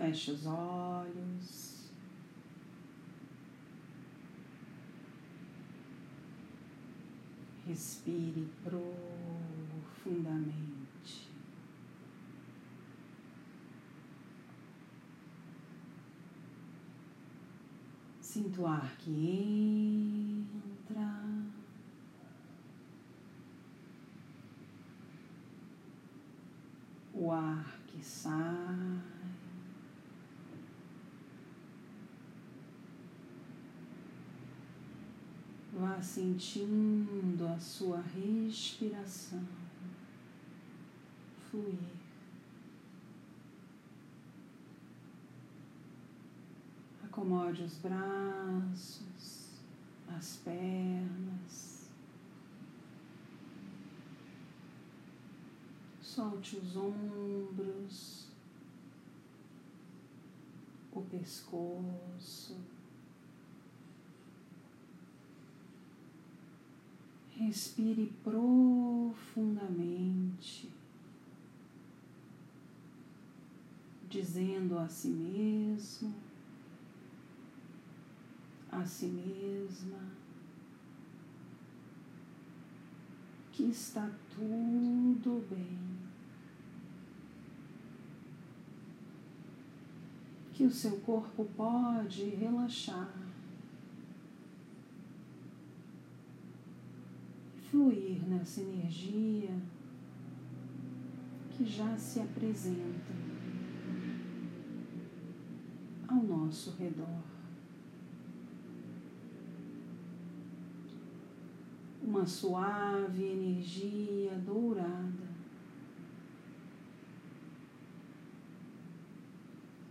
Feche os olhos. Respire profundamente. Sinto o ar que entra. O ar que sai. Vá sentindo a sua respiração fluir. Acomode os braços, as pernas. Solte os ombros, o pescoço. Respire profundamente, dizendo a si mesmo, a si mesma, que está tudo bem, que o seu corpo pode relaxar. Fluir nessa energia que já se apresenta ao nosso redor. Uma suave energia dourada,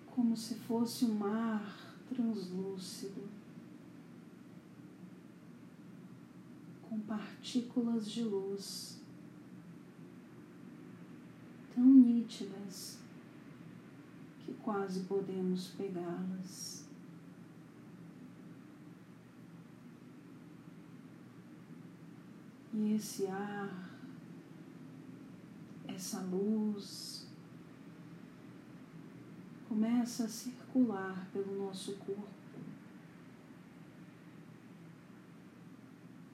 como se fosse um mar translúcido. com partículas de luz tão nítidas que quase podemos pegá-las. E esse ar, essa luz, começa a circular pelo nosso corpo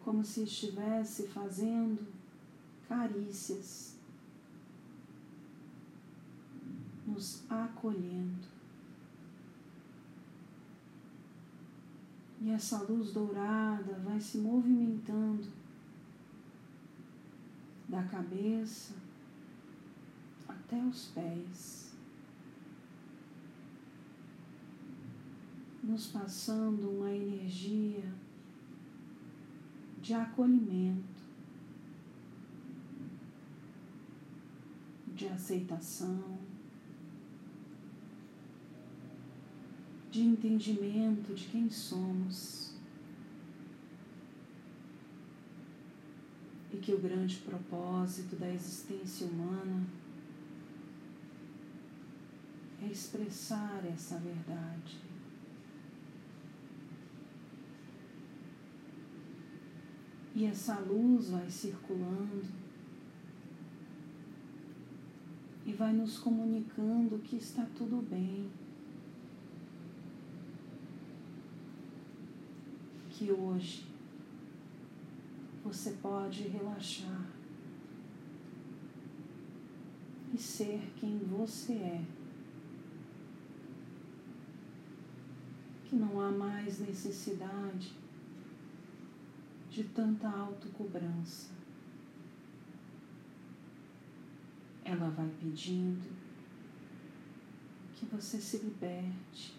como se estivesse fazendo carícias, nos acolhendo. E essa luz dourada vai se movimentando da cabeça até os pés, nos passando uma energia de acolhimento, de aceitação, de entendimento de quem somos e que o grande propósito da existência humana é expressar essa verdade. E essa luz vai circulando e vai nos comunicando que está tudo bem. Que hoje você pode relaxar e ser quem você é. Que não há mais necessidade de tanta autocobrança. Ela vai pedindo que você se liberte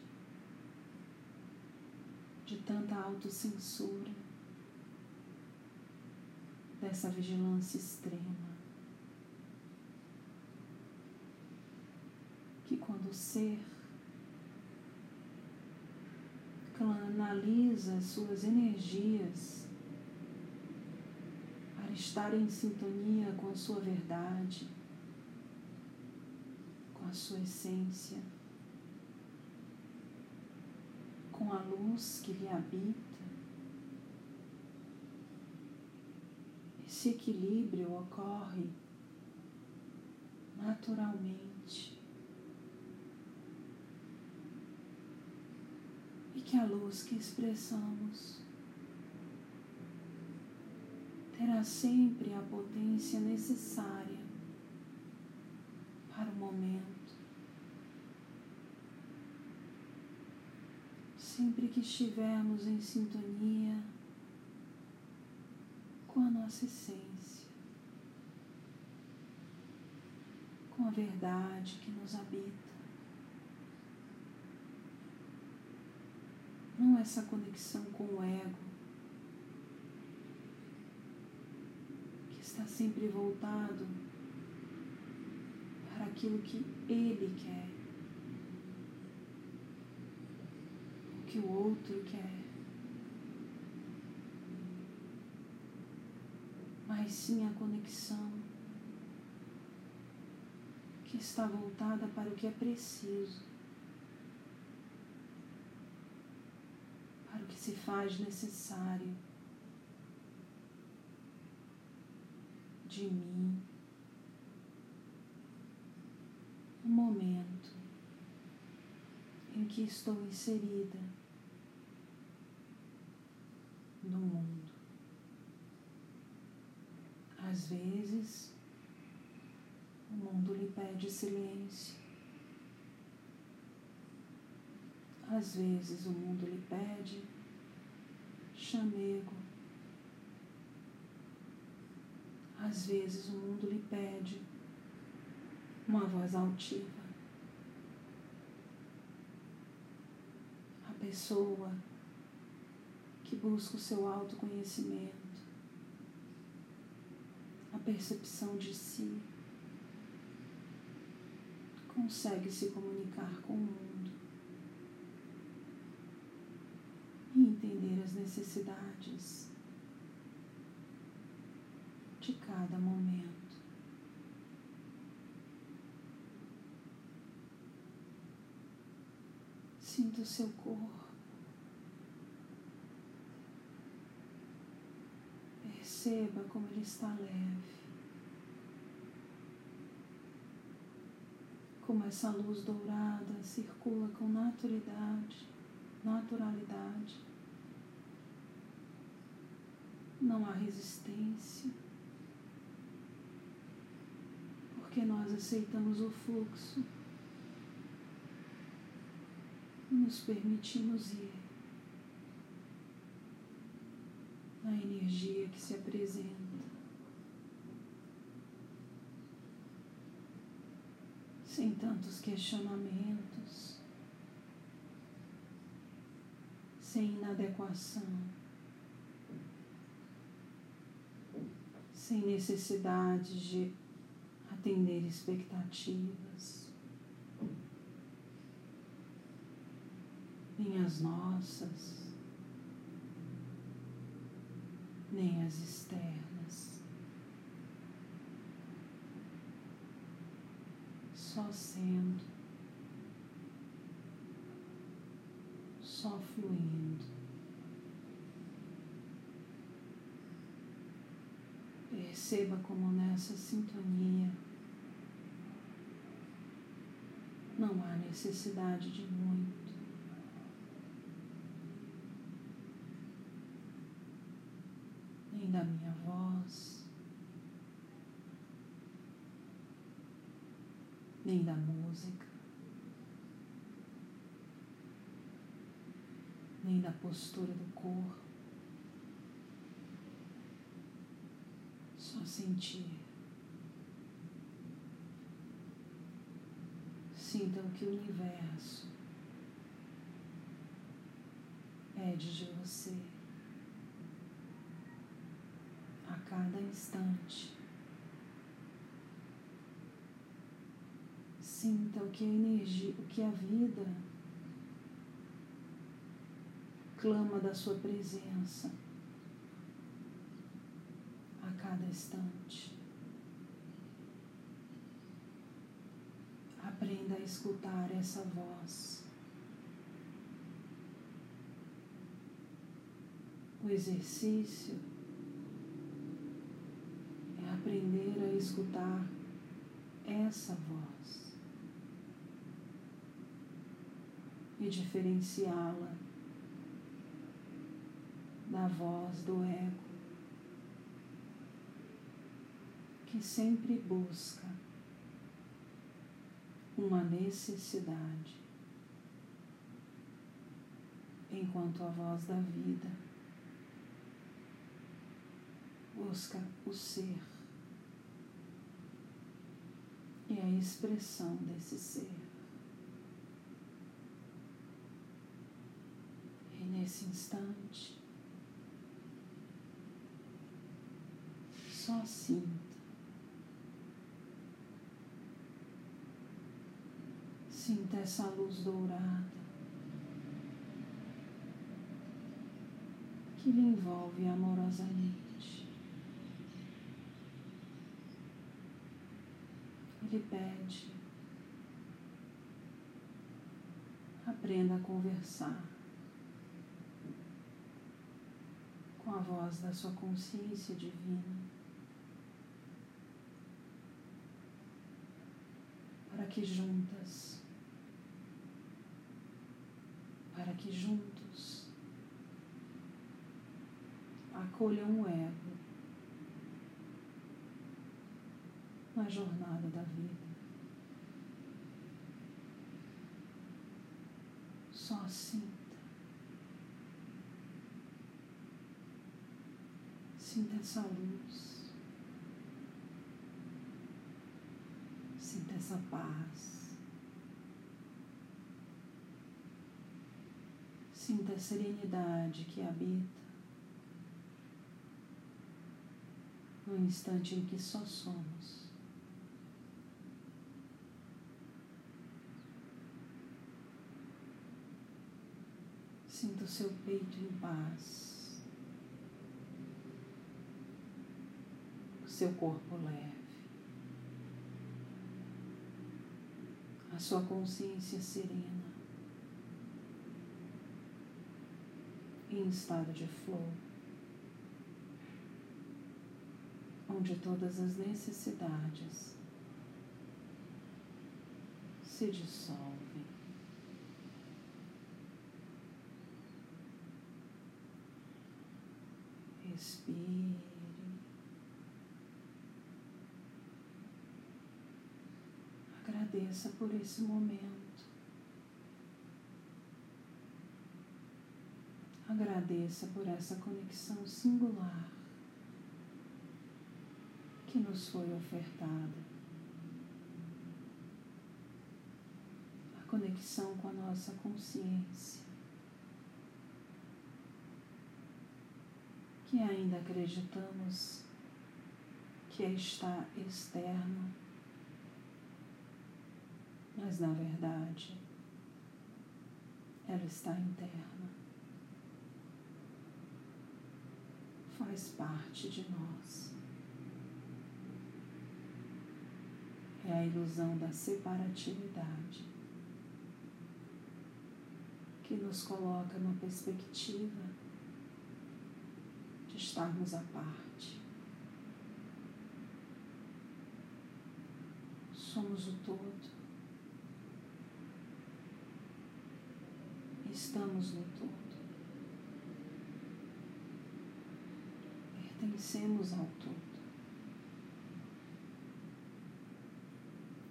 de tanta autocensura, dessa vigilância extrema. Que quando o ser canaliza as suas energias estar em sintonia com a sua verdade, com a sua essência, com a luz que lhe habita. Esse equilíbrio ocorre naturalmente que a luz que expressamos terá sempre a potência necessária para o momento. Sempre que estivermos em sintonia com a nossa essência, com a verdade que nos habita. Não essa conexão com o ego, está sempre voltado para aquilo que Ele quer, o que o outro quer, mas sim a conexão que está voltada para o que é preciso, para o que se faz necessário. De mim o momento em que estou inserida no mundo. Às vezes, o mundo lhe pede silêncio. Às vezes, o mundo lhe pede chamego. Às vezes o mundo lhe pede uma voz altiva. A pessoa que busca o seu autoconhecimento, a percepção de si, consegue se comunicar com o mundo e entender as necessidades de cada momento. Sinta o seu corpo. Perceba como ele está leve. Como essa luz dourada circula com naturalidade, naturalidade. Não há resistência. Porque nós aceitamos o fluxo. Nos permitimos ir na energia que se apresenta. Sem tantos questionamentos, sem inadequação, sem necessidade de atender expectativas, nem as nossas, nem as externas. Só sendo, só fluindo. Perceba como nessa sintonia não há necessidade de muito. Nem da minha voz, nem da música, nem da postura do corpo. Só sentir. Sinta o que o universo pede de você a cada instante. Sinta o que a energia, o que a vida clama da sua presença a cada instante. Aprenda a escutar essa voz. O exercício é aprender a escutar essa voz e diferenciá-la da voz do ego que sempre busca uma necessidade, enquanto a voz da vida busca o ser e a expressão desse ser. E nesse instante, só sinta. Sinta essa luz dourada que lhe envolve amorosamente. Ele pede, aprenda a conversar com a voz da sua consciência divina. Para que juntas, para que juntos acolham o ego na jornada da vida. Só sinta. Sinta essa luz. Sinta essa paz. Sinta a serenidade que habita no instante em que só somos. Sinta o seu peito em paz, o seu corpo leve, a sua consciência serena, em estado de flow, onde todas as necessidades se dissolvem. Respire. Agradeça por esse momento. Agradeça por essa conexão singular que nos foi ofertada. A conexão com a nossa consciência. que ainda acreditamos que está externo, mas na verdade ela está interna. Faz parte de nós. É a ilusão da separatividade que nos coloca numa perspectiva de estarmos à parte. Somos o todo. Estamos no todo. Pertencemos ao todo.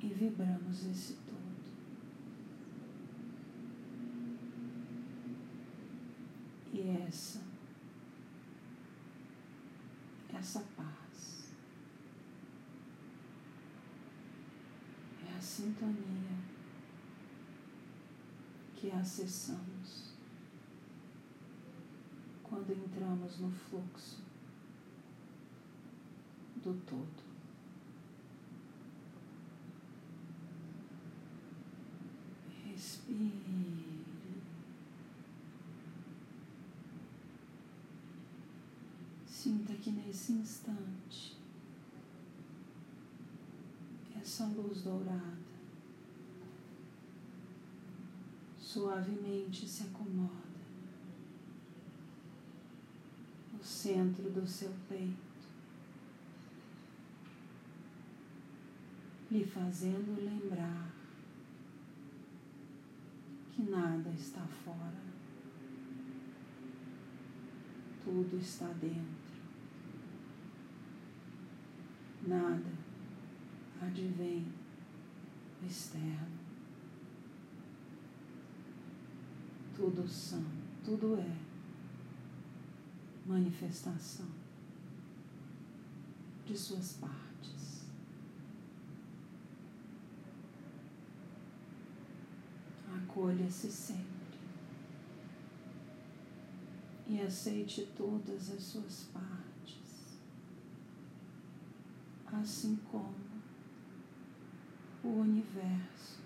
E vibramos esse todo. E essa essa paz. É a sintonia que acessamos quando entramos no fluxo do todo. Respire. Sinta que nesse instante essa luz dourada suavemente se acomoda no centro do seu peito, lhe fazendo lembrar que nada está fora Tudo está dentro. Nada advém externo. Tudo são, tudo é manifestação de suas partes. Acolha-se sempre. E aceite todas as suas partes, assim como o universo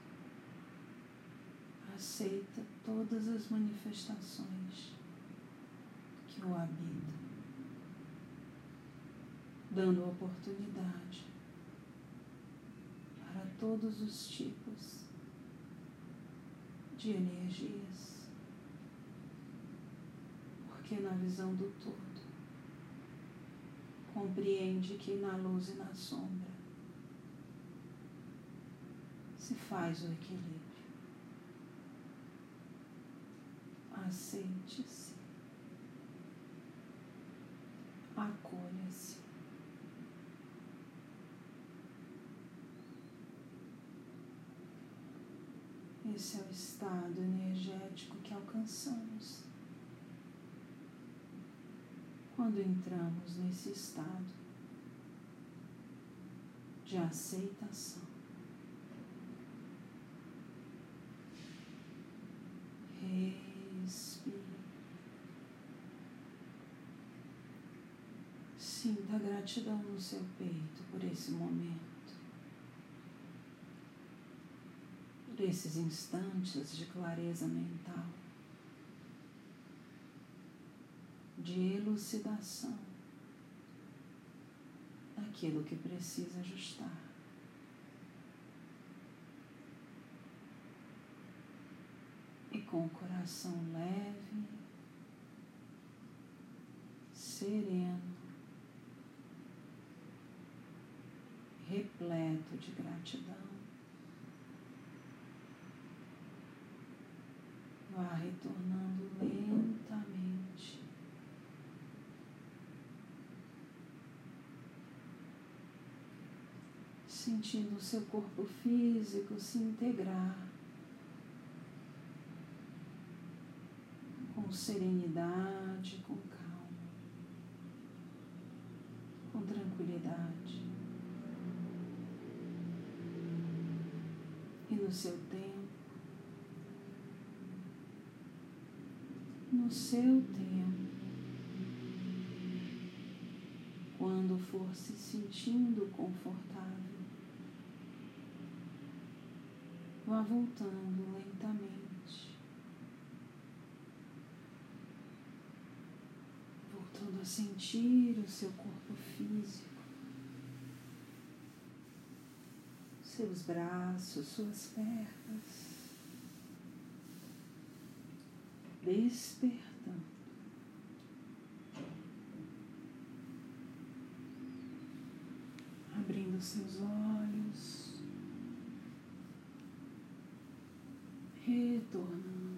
aceita todas as manifestações que o habitam dando oportunidade para todos os tipos de energias, porque na visão do todo compreende que na luz e na sombra se faz o equilíbrio. Aceite-se, acolha-se. Esse é o estado energético que alcançamos quando entramos nesse estado de aceitação. Respire. Sinta gratidão no seu peito por esse momento. Esses instantes de clareza mental, de elucidação daquilo que precisa ajustar. E com o coração leve, sereno, repleto de gratidão. Vá retornando lentamente. Sentindo o seu corpo físico se integrar com serenidade, com calma, com tranquilidade. E no seu tempo, no seu tempo. Quando for se sentindo confortável, vá voltando lentamente, voltando a sentir o seu corpo físico, seus braços, suas pernas. Despertando. Abrindo seus olhos, retornando.